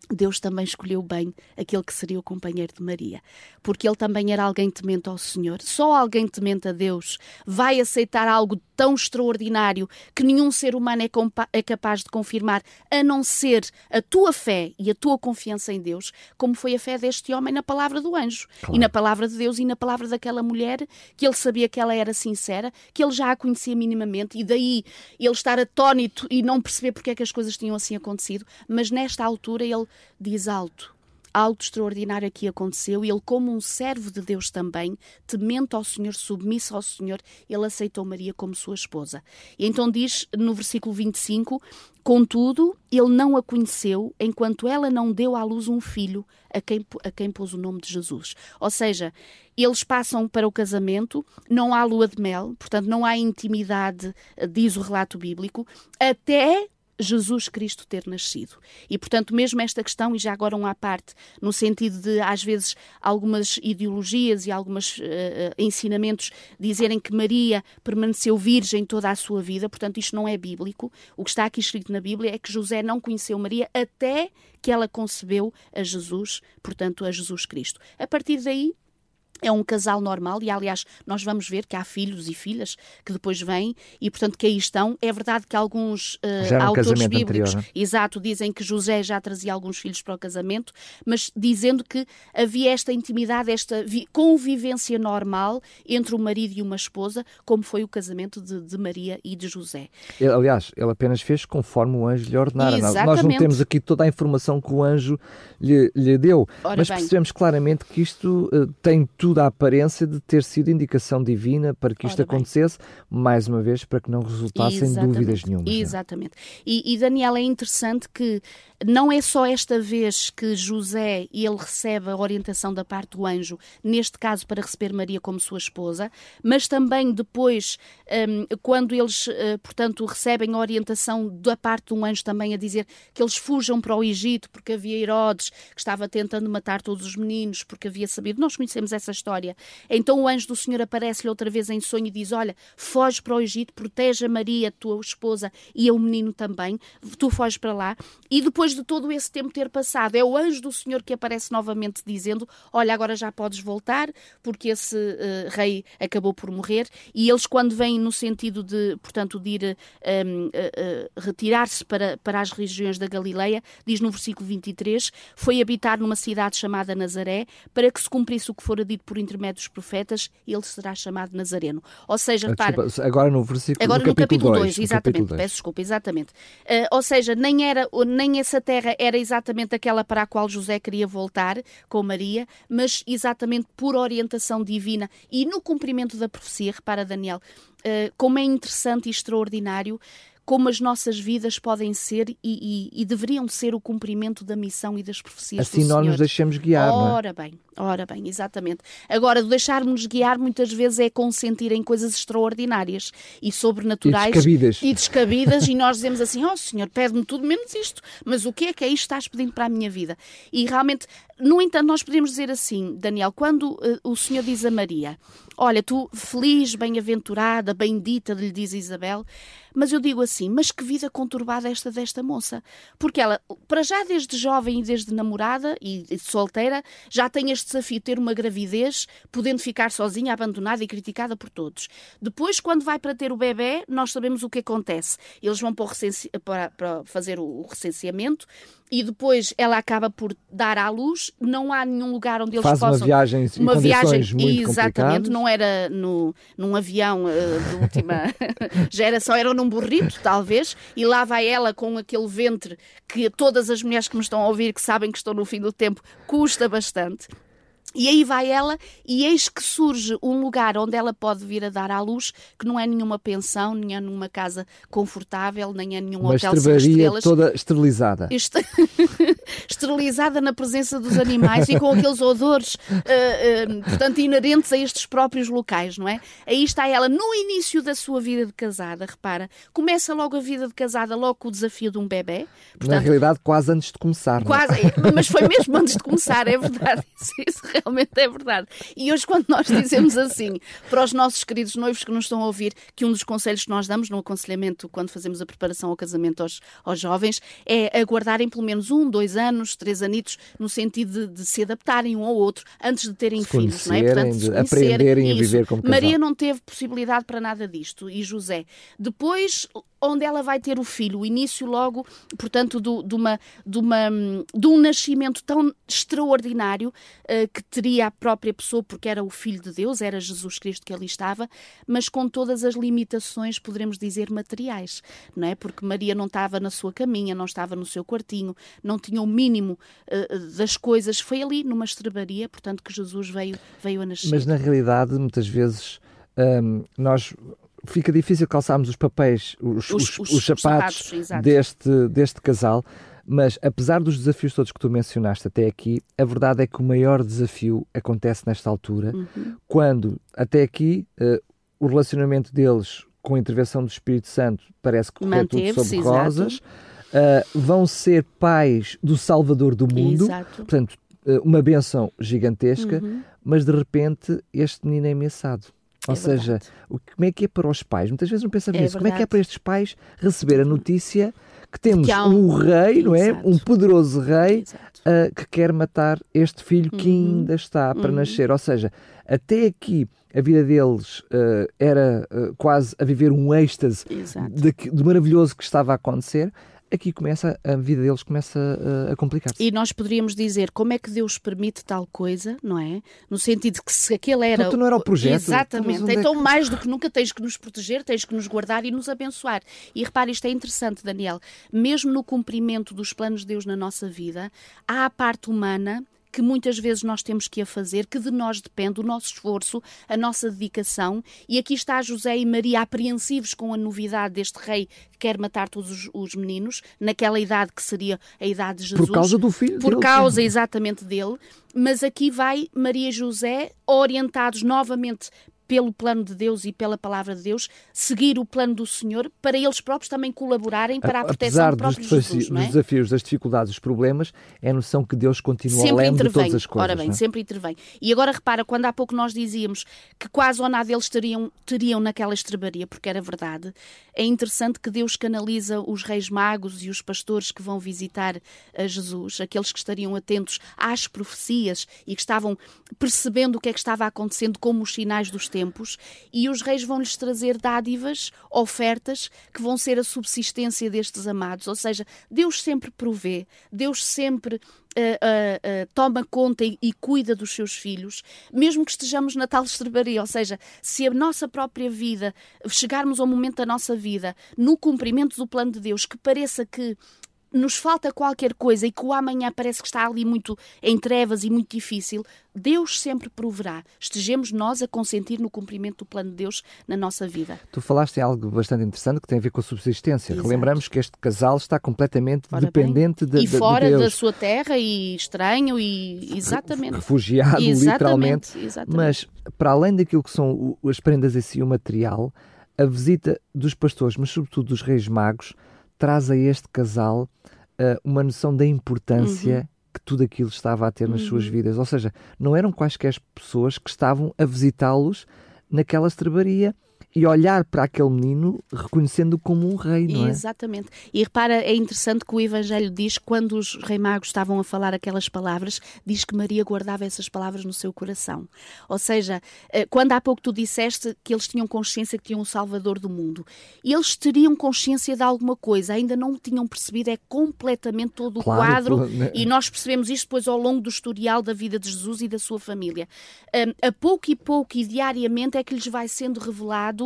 Deus também escolheu bem aquele que seria o companheiro de Maria, porque ele também era alguém temente ao Senhor. Só alguém temente a Deus vai aceitar algo tão extraordinário que nenhum ser humano é, é, capaz de confirmar, a não ser a tua fé e a tua confiança em Deus, como foi a fé deste homem na palavra do anjo claro. e na palavra de Deus e na palavra daquela mulher, que ele sabia que ela era sincera, que ele já a conhecia minimamente, e daí ele estar atónito e não perceber porque é que as coisas tinham assim acontecido, mas nesta altura ele diz alto: algo extraordinário aqui aconteceu e ele, como um servo de Deus também, temente ao Senhor, submisso ao Senhor, ele aceitou Maria como sua esposa. E então diz no versículo 25: Contudo, ele não a conheceu enquanto ela não deu à luz um filho a quem, a quem pôs o nome de Jesus. Ou seja, eles passam para o casamento, não há lua de mel, portanto, não há intimidade, diz o relato bíblico, até Jesus Cristo ter nascido. E, portanto, mesmo esta questão, e já agora um à parte, no sentido de, às vezes, algumas ideologias e alguns uh, ensinamentos dizerem que Maria permaneceu virgem toda a sua vida, portanto, isto não é bíblico. O que está aqui escrito na Bíblia é que José não conheceu Maria até que ela concebeu a Jesus, portanto, a Jesus Cristo. A partir daí, é um casal normal e, aliás, nós vamos ver que há filhos e filhas que depois vêm e, portanto, que aí estão. É verdade que alguns uh, autores bíblicos, anterior, é? exato, dizem que José já trazia alguns filhos para o casamento, mas dizendo que havia esta intimidade, esta convivência normal entre o marido e uma esposa, como foi o casamento de, de Maria e de José. Ele, aliás, ele apenas fez conforme o anjo lhe ordenara. Exatamente. Nós não temos aqui toda a informação que o anjo lhe, lhe deu, Ora mas bem. percebemos claramente que isto uh, tem tudo tudo a aparência de ter sido indicação divina para que isto Ora acontecesse, bem. mais uma vez, para que não resultassem Exatamente. dúvidas nenhuma. É? Exatamente. E, e, Daniel, é interessante que não é só esta vez que José ele recebe a orientação da parte do anjo, neste caso para receber Maria como sua esposa, mas também depois, um, quando eles, uh, portanto, recebem a orientação da parte do anjo também a dizer que eles fujam para o Egito porque havia Herodes que estava tentando matar todos os meninos porque havia sabido. Nós conhecemos essa história. Então o anjo do Senhor aparece-lhe outra vez em sonho e diz: Olha, foge para o Egito, protege a Maria, tua esposa, e o menino também. Tu foges para lá. E depois de todo esse tempo ter passado, é o anjo do Senhor que aparece novamente dizendo: Olha, agora já podes voltar, porque esse uh, rei acabou por morrer. E eles, quando vêm no sentido de, portanto, de ir uh, uh, retirar-se para, para as regiões da Galileia, diz no versículo 23, foi habitar numa cidade chamada Nazaré, para que se cumprisse o que fora dito por intermédio dos profetas, ele será chamado Nazareno. Ou seja, repara. agora no versículo Agora no, capítulo 2, exatamente, capítulo peço desculpa, exatamente. Uh, ou seja, nem, era, nem essa terra era exatamente aquela para a qual José queria voltar com Maria, mas exatamente por orientação divina e no cumprimento da profecia, repara, Daniel, uh, como é interessante e extraordinário como as nossas vidas podem ser e, e, e, deveriam ser o cumprimento da missão e das profecias assim do nós nos deixamos guiar, Ora não é? bem, ora bem, exatamente. Agora, deixarmos guiar muitas vezes é consentir em coisas extraordinárias e sobrenaturais. E descabidas. E descabidas e nós dizemos assim, ó oh, Senhor, pede-me tudo menos isto, mas o que é que é isto que estás pedindo para a minha vida? E realmente, no entanto, nós podemos dizer assim, Daniel, quando uh, o Senhor diz a Maria, olha, tu feliz, bem-aventurada, bendita, lhe diz Isabel, mas eu digo assim, mas que vida conturbada esta desta moça. Porque ela, para já desde jovem e desde namorada e, e solteira, já tem este desafio de ter uma gravidez, podendo ficar sozinha, abandonada e criticada por todos. Depois, quando vai para ter o bebê, nós sabemos o que acontece. Eles vão para, para, para fazer o recenseamento e depois ela acaba por dar à luz. Não há nenhum lugar onde eles Faz possam. uma viagem uma viagem muito exatamente. Não era no, num avião uh, de última geração, era num burrito, talvez. E lá vai ela com aquele ventre que todas as mulheres que me estão a ouvir, que sabem que estou no fim do tempo, custa bastante. E aí vai ela, e eis que surge um lugar onde ela pode vir a dar à luz, que não é nenhuma pensão, nem é nenhuma casa confortável, nem é nenhum Uma hotel toda esterilizada. Este... esterilizada na presença dos animais e com aqueles odores, uh, uh, portanto, inerentes a estes próprios locais, não é? Aí está ela, no início da sua vida de casada, repara, começa logo a vida de casada, logo com o desafio de um bebê. Portanto, na realidade, quase antes de começar. Quase, não é? mas foi mesmo antes de começar, é verdade. Isso, isso realmente é verdade. E hoje, quando nós dizemos assim, para os nossos queridos noivos que nos estão a ouvir, que um dos conselhos que nós damos no aconselhamento, quando fazemos a preparação ao casamento aos, aos jovens, é aguardarem pelo menos um, dois anos, três anitos, no sentido de, de se adaptarem um ao outro antes de terem filhos, não é? Portanto, de aprenderem isso. a viver como casal. Maria não teve possibilidade para nada disto e José. Depois onde ela vai ter o filho, o início logo, portanto, do, de, uma, de, uma, de um nascimento tão extraordinário uh, que teria a própria pessoa, porque era o Filho de Deus, era Jesus Cristo que ali estava, mas com todas as limitações, poderemos dizer, materiais, não é? Porque Maria não estava na sua caminha, não estava no seu quartinho, não tinha o mínimo uh, das coisas, foi ali numa estrebaria, portanto, que Jesus veio, veio a nascer. Mas na realidade, muitas vezes, um, nós fica difícil calçarmos os papéis, os, os, os, os sapatos, sapatos deste, deste casal, mas apesar dos desafios todos que tu mencionaste até aqui, a verdade é que o maior desafio acontece nesta altura, uhum. quando até aqui uh, o relacionamento deles com a intervenção do Espírito Santo parece que correr tudo sobre rosas. Uh, vão ser pais do Salvador do mundo, exato. portanto, uh, uma benção gigantesca, uhum. mas de repente este menino é ameaçado. Ou é seja, o, como é que é para os pais? Muitas vezes não pensamos é nisso. Como é que é para estes pais receber a notícia que temos que um... um... rei, não é? Um poderoso rei uh, que quer matar este filho uhum. que ainda está para uhum. nascer. Ou seja, até aqui a vida deles uh, era uh, quase a viver um êxtase de, de maravilhoso que estava a acontecer aqui começa, a vida deles começa a, a complicar-se. E nós poderíamos dizer como é que Deus permite tal coisa, não é? No sentido que se aquele era. Então, não era o projeto. Exatamente. Então, é que... mais do que nunca, tens que nos proteger, tens que nos guardar e nos abençoar. E repare, isto é interessante, Daniel. Mesmo no cumprimento dos planos de Deus na nossa vida, há a parte humana que muitas vezes nós temos que a fazer, que de nós depende o nosso esforço, a nossa dedicação. E aqui está José e Maria apreensivos com a novidade deste rei que quer matar todos os, os meninos, naquela idade que seria a idade de Jesus. Por causa do filho Por dele, causa sim. exatamente dele. Mas aqui vai Maria e José orientados novamente pelo plano de Deus e pela palavra de Deus, seguir o plano do Senhor para eles próprios também colaborarem para a proteção do próprio dos Jesus. Não é? dos desafios, das dificuldades, dos problemas, é a noção que Deus continua sempre além intervém. de todas as coisas. Ora bem, é? sempre intervém. E agora repara, quando há pouco nós dizíamos que quase ou nada eles teriam, teriam naquela estrebaria, porque era verdade, é interessante que Deus canaliza os reis magos e os pastores que vão visitar a Jesus, aqueles que estariam atentos às profecias e que estavam percebendo o que é que estava acontecendo como os sinais dos tempos tempos e os reis vão lhes trazer dádivas, ofertas que vão ser a subsistência destes amados. Ou seja, Deus sempre provê, Deus sempre Uh, uh, uh, toma conta e, e, cuida dos seus filhos, mesmo que estejamos na tal estrebaria. Ou seja, se a nossa própria vida, chegarmos ao momento da nossa vida, no cumprimento do plano de Deus, que pareça que nos falta qualquer coisa e que o amanhã parece que está ali muito em trevas e muito difícil, Deus sempre proverá. Estejamos nós a consentir no cumprimento do plano de Deus na nossa vida. Tu falaste em algo bastante interessante que tem a ver com a subsistência. Exato. Relembramos que este casal está completamente Ora dependente de, e de, fora de da sua terra e estranho e exatamente refugiado exatamente, literalmente. Exatamente. Mas para além daquilo que são as prendas em si o material, a visita dos pastores, mas sobretudo dos reis magos, traz a este casal uh, uma noção da importância uhum. que tudo aquilo estava a ter nas uhum. suas vidas. Ou seja, não eram quaisquer pessoas que estavam a visitá-los naquela estrebaria e olhar para aquele menino reconhecendo-o como um rei, não é? Exatamente. E repara, é interessante que o Evangelho diz, quando os rei magos estavam a falar aquelas palavras, diz que Maria guardava essas palavras no seu coração. Ou seja, eh, quando há pouco tu disseste que eles tinham consciência que tinham um Salvador do mundo, eles teriam consciência de alguma coisa, ainda não tinham percebido, é completamente todo o claro, quadro, né? e nós percebemos isto depois ao longo do historial da vida de Jesus e da sua família. A pouco e pouco e diariamente é que lhes vai sendo revelado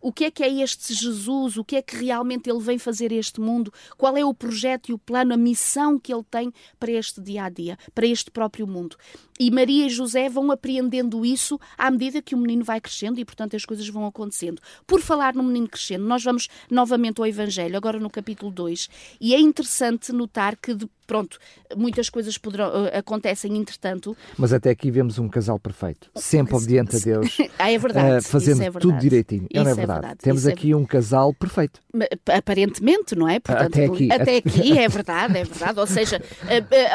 o que é que é este Jesus, o que é que realmente ele vem fazer a este mundo, qual é o projeto e o plano, a missão que ele tem para este dia a dia, para este próprio mundo. E Maria e José vão apreendendo isso à medida que o menino vai crescendo e, portanto, as coisas vão acontecendo. Por falar no menino crescendo, nós vamos novamente ao Evangelho, agora no capítulo 2, e é interessante notar que pronto, muitas coisas poderão, uh, acontecem entretanto. Mas até aqui vemos um casal perfeito, sempre obediente a Deus. ah, é verdade. Uh, fazendo é verdade. tudo direitinho. Isso não é, é verdade. verdade. Temos isso é aqui é... um casal perfeito. Aparentemente, não é? Portanto, até aqui. Até aqui, é verdade, é verdade. Ou seja,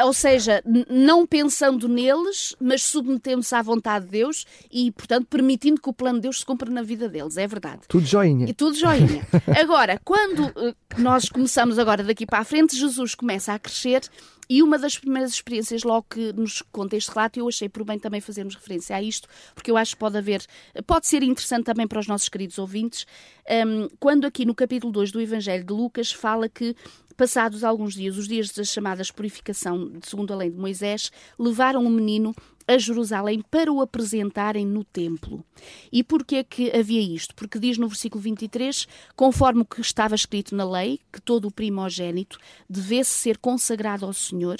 ou seja não pensando neles, mas submetendo-se à vontade de Deus e, portanto, permitindo que o plano de Deus se cumpra na vida deles. É verdade. Tudo joinha. E tudo joinha. Agora, quando nós começamos agora daqui para a frente, Jesus começa a crescer e uma das primeiras experiências, logo que nos conta este relato, eu achei por bem também fazermos referência a isto, porque eu acho que pode haver, pode ser interessante também para os nossos queridos ouvintes, um, quando aqui no capítulo 2 do Evangelho de Lucas fala que Passados alguns dias, os dias das chamadas purificação, segundo a lei de Moisés, levaram o menino a Jerusalém para o apresentarem no templo. E porquê que havia isto? Porque diz no versículo 23, conforme o que estava escrito na lei, que todo o primogênito devesse ser consagrado ao Senhor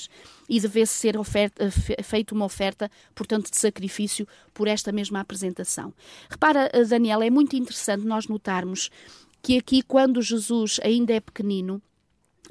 e devesse ser oferta, feita uma oferta, portanto, de sacrifício por esta mesma apresentação. Repara, Daniel, é muito interessante nós notarmos que aqui, quando Jesus ainda é pequenino,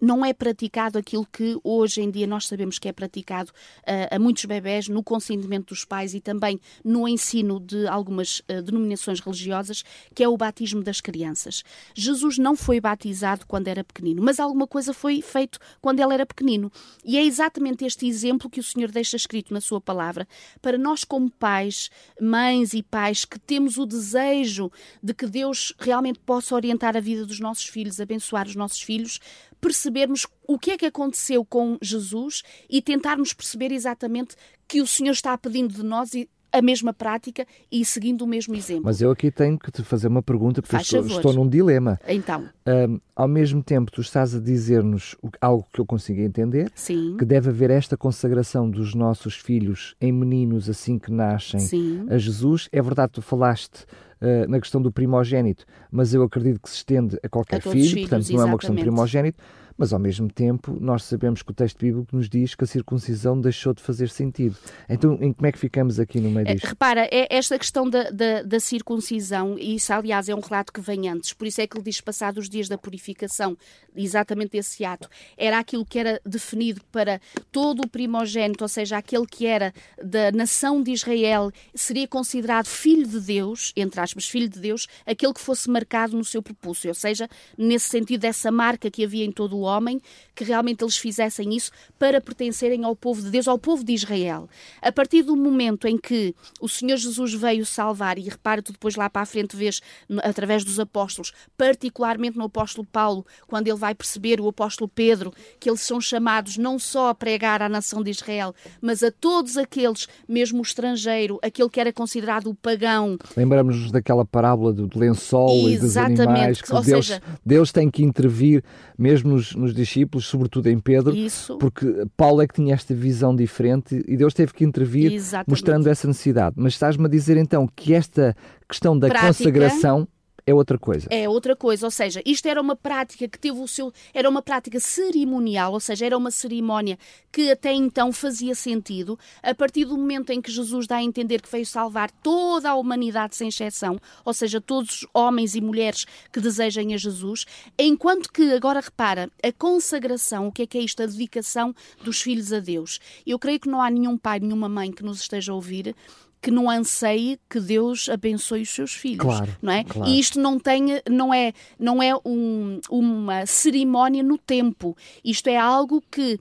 não é praticado aquilo que hoje em dia nós sabemos que é praticado uh, a muitos bebés no consentimento dos pais e também no ensino de algumas uh, denominações religiosas, que é o batismo das crianças. Jesus não foi batizado quando era pequenino, mas alguma coisa foi feito quando ele era pequenino. E é exatamente este exemplo que o Senhor deixa escrito na sua palavra para nós como pais, mães e pais que temos o desejo de que Deus realmente possa orientar a vida dos nossos filhos, abençoar os nossos filhos, percebermos o que é que aconteceu com Jesus e tentarmos perceber exatamente que o Senhor está pedindo de nós a mesma prática e seguindo o mesmo exemplo. Mas eu aqui tenho que te fazer uma pergunta, porque estou, estou, num dilema. Então. Um, ao mesmo tempo, tu estás a dizer-nos algo que eu consigo entender, Sim. que deve haver esta consagração dos nossos filhos em meninos assim que nascem Sim. a Jesus. É verdade, tu falaste uh, na questão do primogênito, mas eu acredito que se estende a qualquer a filho, filhos, portanto não é uma questão de primogênito mas ao mesmo tempo nós sabemos que o texto bíblico nos diz que a circuncisão deixou de fazer sentido. Então, em como é que ficamos aqui no meio é, disto? Repara, é esta questão da, da, da, circuncisão, e isso, aliás, é um relato que vem antes, por isso é que ele diz passados os dias da purificação, exatamente esse ato, era aquilo que era definido para todo o primogênito, ou seja, aquele que era da nação de Israel, seria considerado filho de Deus, entre aspas, filho de Deus, aquele que fosse marcado no seu propúcio, ou seja, nesse sentido, dessa marca que havia em todo o homem, que realmente eles fizessem isso para pertencerem ao povo de Deus, ao povo de Israel. A partir do momento em que o Senhor Jesus veio salvar, e repara tu depois lá para a frente vês através dos apóstolos, particularmente no apóstolo Paulo, quando ele vai perceber o apóstolo Pedro, que eles são chamados não só a pregar à nação de Israel, mas a todos aqueles, mesmo o estrangeiro, aquele que era considerado o pagão. Lembramos-nos daquela parábola do lençol Exatamente. e dos animais, que Deus, seja... Deus tem que intervir mesmo nos, nos, discípulos, sobretudo em Pedro, Isso. porque Paulo é que tinha esta visão diferente e Deus teve que intervir Exatamente. mostrando essa necessidade. Mas estás-me a dizer então que esta questão da Prática, consagração é outra coisa. É outra coisa, ou seja, isto era uma prática que teve o seu. Era uma prática cerimonial, ou seja, era uma cerimónia que até então fazia sentido. A partir do momento em que Jesus dá a entender que veio salvar toda a humanidade sem exceção, ou seja, todos os homens e mulheres que desejem a Jesus, enquanto que, agora repara, a consagração, o que é que é isto? A dedicação dos filhos a Deus. Eu creio que não há nenhum pai, nenhuma mãe que nos esteja a ouvir que não anseie que Deus abençoe os seus filhos, claro, não é? Claro. E isto não tem, não é, não é um, uma cerimónia no tempo. Isto é algo que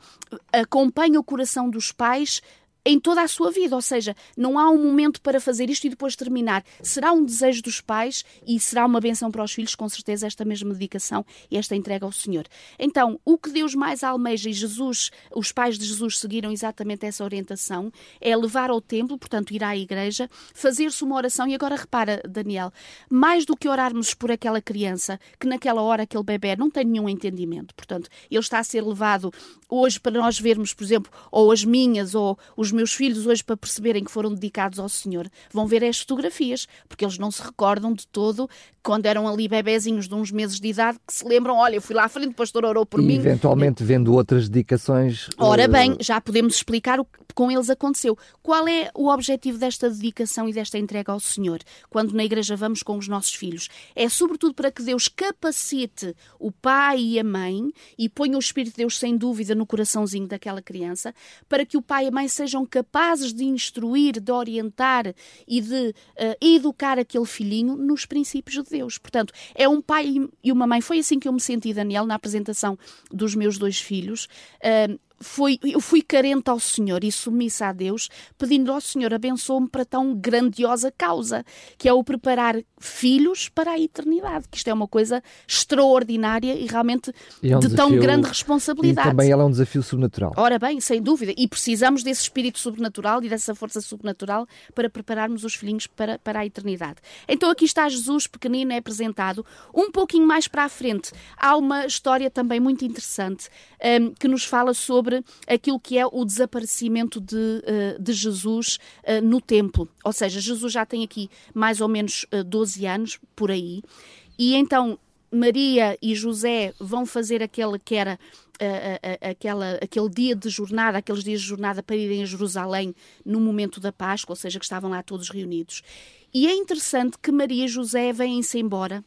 acompanha o coração dos pais em toda a sua vida, ou seja, não há um momento para fazer isto e depois terminar. Será um desejo dos pais e será uma benção para os filhos, com certeza, esta mesma dedicação e esta entrega ao Senhor. Então, o que Deus mais almeja e Jesus, os pais de Jesus seguiram exatamente essa orientação, é levar ao templo, portanto, ir à igreja, fazer-se uma oração. E agora repara, Daniel, mais do que orarmos por aquela criança, que naquela hora aquele bebê não tem nenhum entendimento, portanto, ele está a ser levado hoje para nós vermos, por exemplo, ou as minhas ou os os meus filhos hoje, para perceberem que foram dedicados ao Senhor, vão ver as fotografias, porque eles não se recordam de todo quando eram ali bebezinhos de uns meses de idade, que se lembram, olha, eu fui lá à frente, o pastor orou por e mim. eventualmente vendo outras dedicações. Ora bem, já podemos explicar o que com eles aconteceu. Qual é o objetivo desta dedicação e desta entrega ao Senhor, quando na igreja vamos com os nossos filhos? É sobretudo para que Deus capacite o pai e a mãe e ponha o Espírito de Deus sem dúvida no coraçãozinho daquela criança, para que o pai e a mãe sejam capazes de instruir, de orientar e de uh, educar aquele filhinho nos princípios de Deus. Portanto, é um pai e uma mãe. Foi assim que eu me senti, Daniel, na apresentação dos meus dois filhos. Uh, foi, eu fui carente ao Senhor e submissa a Deus, pedindo ao Senhor abençoe-me para tão grandiosa causa, que é o preparar filhos para a eternidade, que isto é uma coisa extraordinária e realmente e é um de tão grande responsabilidade. E também ela é um desafio sobrenatural. Ora bem, sem dúvida, e precisamos desse espírito sobrenatural e dessa força sobrenatural para prepararmos os filhinhos para, para a eternidade. Então aqui está Jesus pequenino, é apresentado. Um pouquinho mais para a frente, há uma história também muito interessante um, que nos fala sobre sobre aquilo que é o desaparecimento de, eh, de Jesus eh, no templo. Ou seja, Jesus já tem aqui mais ou menos 12 eh, anos, por aí, e então Maria e José vão fazer aquele que era aquela, aquele dia de jornada, aqueles dias de jornada para irem a Jerusalém no momento da Páscoa, ou seja, que estavam lá todos reunidos. E é interessante que Maria e José vêm-se embora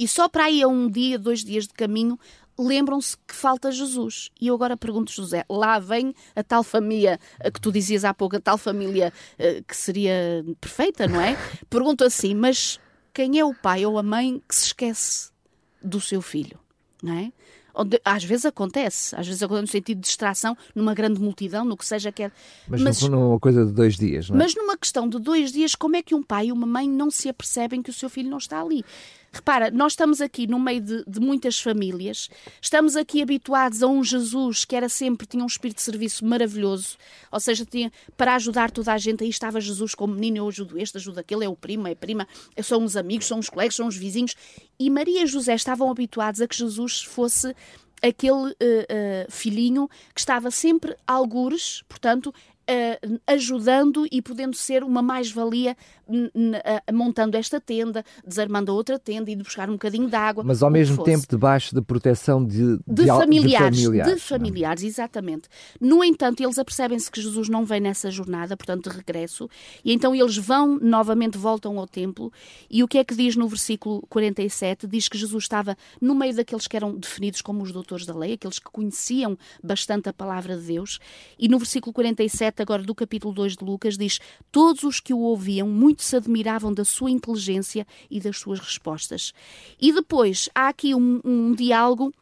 e só para aí a um dia, dois dias de caminho, lembram-se que falta Jesus. E eu agora pergunto, José, lá vem a tal família que tu dizias há pouco, a tal família uh, que seria perfeita, não é? Pergunto assim, mas quem é o pai ou a mãe que se esquece do seu filho, não é? Onde, às vezes acontece, às vezes acontece no sentido de distração, numa grande multidão, no que seja que é. Mas, mas numa coisa de dois dias, não é? Mas numa questão de dois dias, como é que um pai e uma mãe não se apercebem que o seu filho não está ali? Repara, nós estamos aqui no meio de, de, muitas famílias, estamos aqui habituados a um Jesus que era sempre, tinha um espírito de serviço maravilhoso, ou seja, tinha para ajudar toda a gente. Aí estava Jesus como menino, eu ajudo este, ajudo aquele, é o primo, é a prima, são os amigos, são os colegas, são os vizinhos. E Maria e José estavam habituados a que Jesus fosse aquele uh, uh, filhinho que estava sempre algures, portanto, uh, ajudando e podendo ser uma mais-valia uh, montando esta tenda, desarmando a outra tenda e de buscar um bocadinho de água. Mas ao mesmo tempo debaixo de proteção de, de, de familiares. De familiares, de familiares exatamente. No entanto, eles apercebem-se que Jesus não vem nessa jornada, portanto, de regresso, e então eles vão, novamente voltam ao templo, e o que é que diz no versículo 47? Diz que Jesus estava no meio daqueles que eram definidos como os doutores da lei, aqueles que conheciam bastante a palavra de Deus, e no versículo 47 agora do capítulo 2 de Lucas, diz: Todos os que o ouviam muito se admiravam da sua inteligência e das suas respostas. E depois há aqui um, um diálogo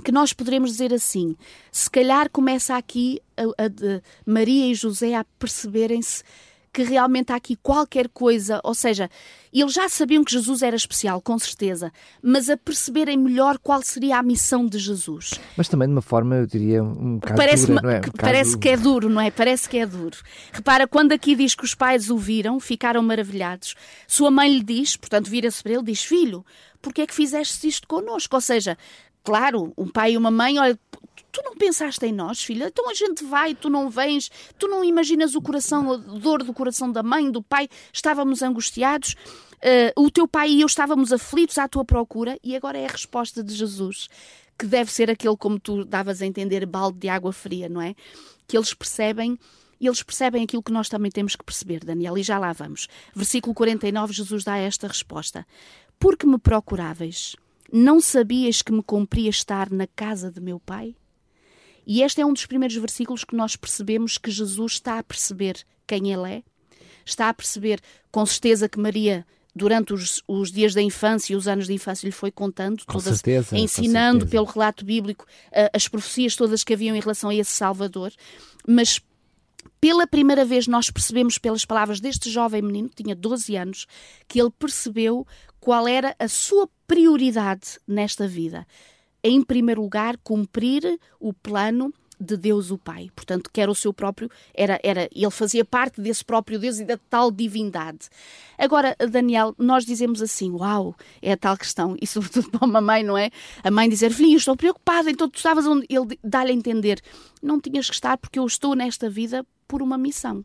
que nós poderemos dizer assim: se calhar começa aqui a, a, a Maria e José a perceberem-se que realmente há aqui qualquer coisa, ou seja, eles já sabiam que Jesus era especial, com certeza, mas a perceberem melhor qual seria a missão de Jesus. Mas também de uma forma, eu diria, um bocado parece, dura, é? Um parece que é duro, não é? Parece que é duro. Repara, quando aqui diz que os pais o viram, ficaram maravilhados. Sua mãe lhe diz, portanto vira-se para ele, diz, filho, porquê é que fizeste isto connosco? Ou seja, claro, um pai e uma mãe, olha, tu não pensaste em nós, filha? Então a gente vai, tu não vens, tu não imaginas o coração, a dor do coração da mãe, do pai, estávamos angustiados, uh, o teu pai e eu estávamos aflitos à tua procura, e agora é a resposta de Jesus, que deve ser aquele, como tu davas a entender, balde de água fria, não é? Que eles percebem e eles percebem aquilo que nós também temos que perceber, Daniel, e já lá vamos. Versículo 49, Jesus dá esta resposta: Porque me procuráveis? Não sabias que me cumpria estar na casa de meu pai? E este é um dos primeiros versículos que nós percebemos que Jesus está a perceber quem ele é, está a perceber com certeza que Maria durante os, os, dias da infância e os anos de infância lhe foi contando, todas, certeza, ensinando pelo relato bíblico uh, as profecias todas que haviam em relação a esse Salvador, mas pela primeira vez nós percebemos pelas palavras deste jovem menino, que tinha 12 anos, que ele percebeu qual era a sua prioridade nesta vida em primeiro lugar, cumprir o plano de Deus o Pai. Portanto, que era o seu próprio, era, era, ele fazia parte desse próprio Deus e da tal divindade. Agora, Daniel, nós dizemos assim, uau, é a tal questão, e sobretudo para uma mãe, não é? A mãe dizer, filho, estou preocupada, então tu estavas onde ele dá-lhe a entender, não tinhas que estar porque eu estou nesta vida por uma missão.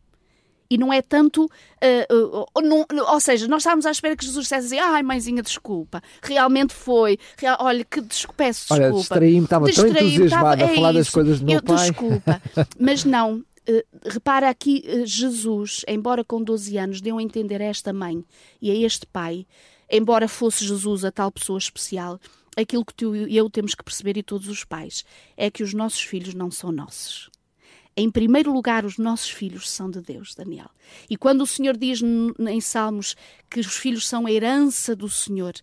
E não é tanto. Uh, uh, não, ou seja, nós estávamos à espera que Jesus dissesse assim: ai, mãezinha, desculpa. Realmente foi. Real, olha, que desculpa, peço desculpa. Olha, distraí-me, estava tão entusiasmada a falar é das coisas do meu eu, pai. Desculpa. Mas não. Uh, repara aqui, Jesus, embora com 12 anos, deu a entender a esta mãe e a este pai, embora fosse Jesus a tal pessoa especial, aquilo que tu e eu temos que perceber, e todos os pais, é que os nossos filhos não são nossos. Em primeiro lugar, os nossos filhos são de Deus, Daniel. E quando o Senhor diz em Salmos que os filhos são a herança do Senhor,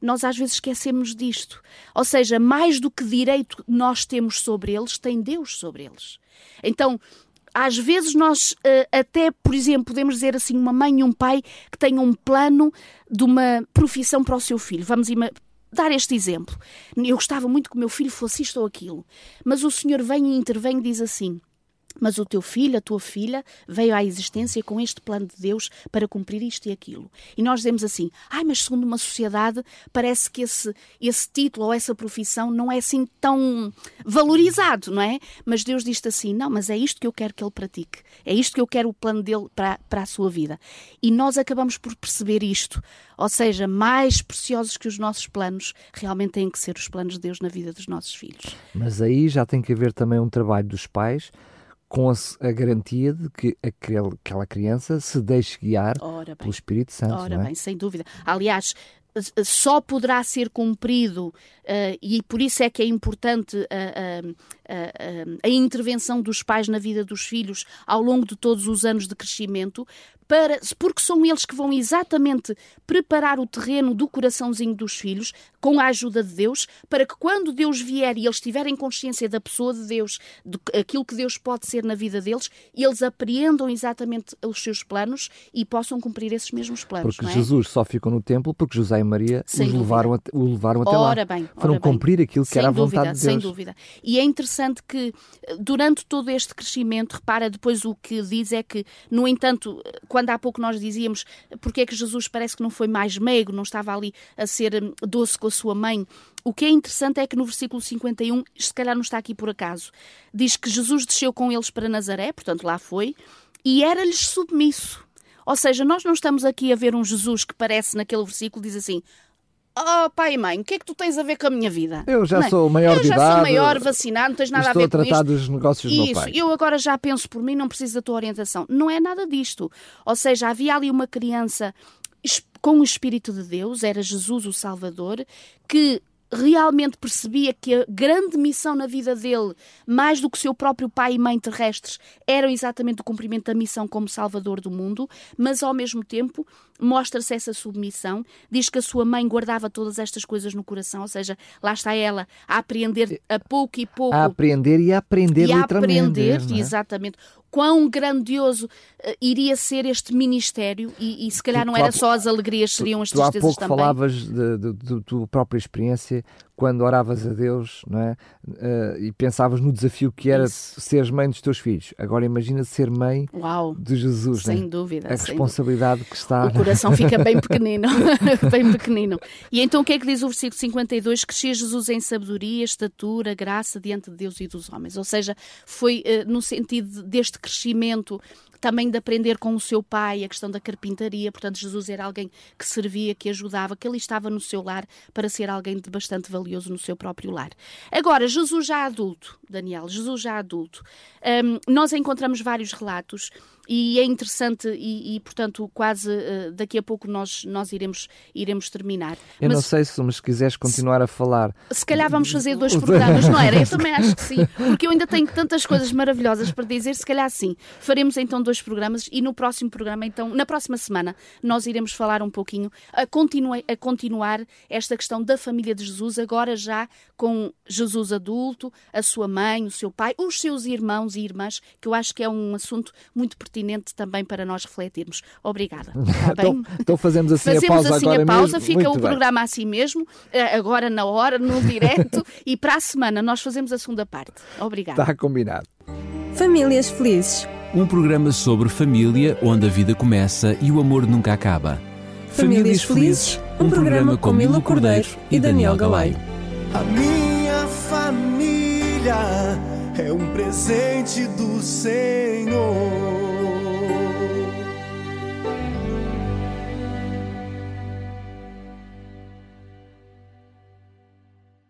nós às vezes esquecemos disto. Ou seja, mais do que direito nós temos sobre eles, tem Deus sobre eles. Então, às vezes nós eh, até, por exemplo, podemos dizer assim, uma mãe e um pai que tenham um plano de uma profissão para o seu filho. Vamos dar este exemplo. Eu gostava muito que o meu filho fosse isto ou aquilo, mas o Senhor vem e intervém e diz assim: mas o teu filho, a tua filha, veio à existência com este plano de Deus para cumprir isto e aquilo. E nós dizemos assim: ai, mas segundo uma sociedade, parece que esse, esse título ou essa profissão não é assim tão valorizado, não é? Mas Deus diz assim: não, mas é isto que eu quero que ele pratique. É isto que eu quero o plano dele para, para a sua vida. E nós acabamos por perceber isto. Ou seja, mais preciosos que os nossos planos, realmente têm que ser os planos de Deus na vida dos nossos filhos. Mas aí já tem que haver também um trabalho dos pais com a, a, garantia de que aquele, aquela criança se deixe guiar pelo Espírito Santo. Ora é? bem, sem dúvida. Aliás, só poderá ser cumprido, uh, e por isso é que é importante uh, uh, a intervenção dos pais na vida dos filhos ao longo de todos os anos de crescimento, para, porque são eles que vão exatamente preparar o terreno do coraçãozinho dos filhos, com a ajuda de Deus, para que quando Deus vier e eles tiverem consciência da pessoa de Deus, daquilo que Deus pode ser na vida deles, eles apreendam exatamente os seus planos e possam cumprir esses mesmos planos. Porque é? Jesus só ficou no templo porque José e Maria os levaram, o levaram até ora lá. Bem, Foram cumprir aquilo que sem era a vontade dúvida, de Deus. Sem dúvida. E é interessante que durante todo este crescimento, repara depois o que diz é que, no entanto, quando quando há pouco nós dizíamos porque é que Jesus parece que não foi mais meigo, não estava ali a ser hum, doce com a sua mãe, o que é interessante é que no versículo 51, se calhar não está aqui por acaso, diz que Jesus desceu com eles para Nazaré, portanto lá foi, e era-lhes submisso. Ou seja, nós não estamos aqui a ver um Jesus que parece naquele versículo, diz assim: Oh, pai e mãe, o que é que tu tens a ver com a minha vida? Eu já não é? sou maior eu de idade. Eu já sou maior, vacinado, não tens nada a ver com isto. Estou a tratar dos negócios Isso, do meu pai. eu agora já penso por mim, não preciso da tua orientação. Não é nada disto. Ou seja, havia ali uma criança com o Espírito de Deus, era Jesus o Salvador, que realmente percebia que a grande missão na vida dele, mais do que seu próprio pai e mãe terrestres, eram exatamente o cumprimento da missão como Salvador do mundo, mas ao mesmo tempo mostra-se essa submissão, diz que a sua mãe guardava todas estas coisas no coração, ou seja, lá está ela a aprender a pouco e pouco. A aprender e a aprender e a aprender, é? exatamente quão grandioso uh, iria ser este ministério e, e se calhar tu, não era só as alegrias, seriam as tristezas também. Tu há pouco também. falavas da tua própria experiência quando oravas a Deus não é? Uh, e pensavas no desafio que era Isso. seres mãe dos teus filhos. Agora imagina ser mãe Uau, de Jesus. Sem né? dúvida. A responsabilidade dúvida. que está. O coração fica bem pequenino. bem pequenino. E então o que é que diz o versículo 52? Crescia Jesus em sabedoria, estatura, graça diante de Deus e dos homens. Ou seja, foi uh, no sentido deste crescimento também de aprender com o seu pai a questão da carpintaria. Portanto, Jesus era alguém que servia, que ajudava, que ele estava no seu lar para ser alguém de bastante valioso no seu próprio lar. Agora, Jesus já adulto, Daniel, Jesus já adulto. Um, nós encontramos vários relatos e é interessante e, e portanto quase uh, daqui a pouco nós nós iremos iremos terminar. Eu mas, não sei se mas quiseres continuar a falar. Se calhar vamos fazer dois programas, não era? Eu também acho que sim, porque eu ainda tenho tantas coisas maravilhosas para dizer. Se calhar sim. Faremos então dois programas e no próximo programa então na próxima semana nós iremos falar um pouquinho a continuar a continuar esta questão da família de Jesus agora já com Jesus adulto, a sua mãe, o seu pai, os seus irmãos e irmãs, que eu acho que é um assunto muito pertinente pertinente também para nós refletirmos. Obrigada. Está então, então, fazemos assim fazemos a pausa assim agora a pausa, mesmo. fica Muito o bem. programa assim mesmo, eh, agora na hora, no direto, e para a semana nós fazemos a segunda parte. Obrigada. Está combinado. Famílias felizes. Um programa sobre família onde a vida começa e o amor nunca acaba. Famílias, Famílias Felizes, um programa com Milo Cordeiro e Daniel Galay. A minha família é um presente do Senhor.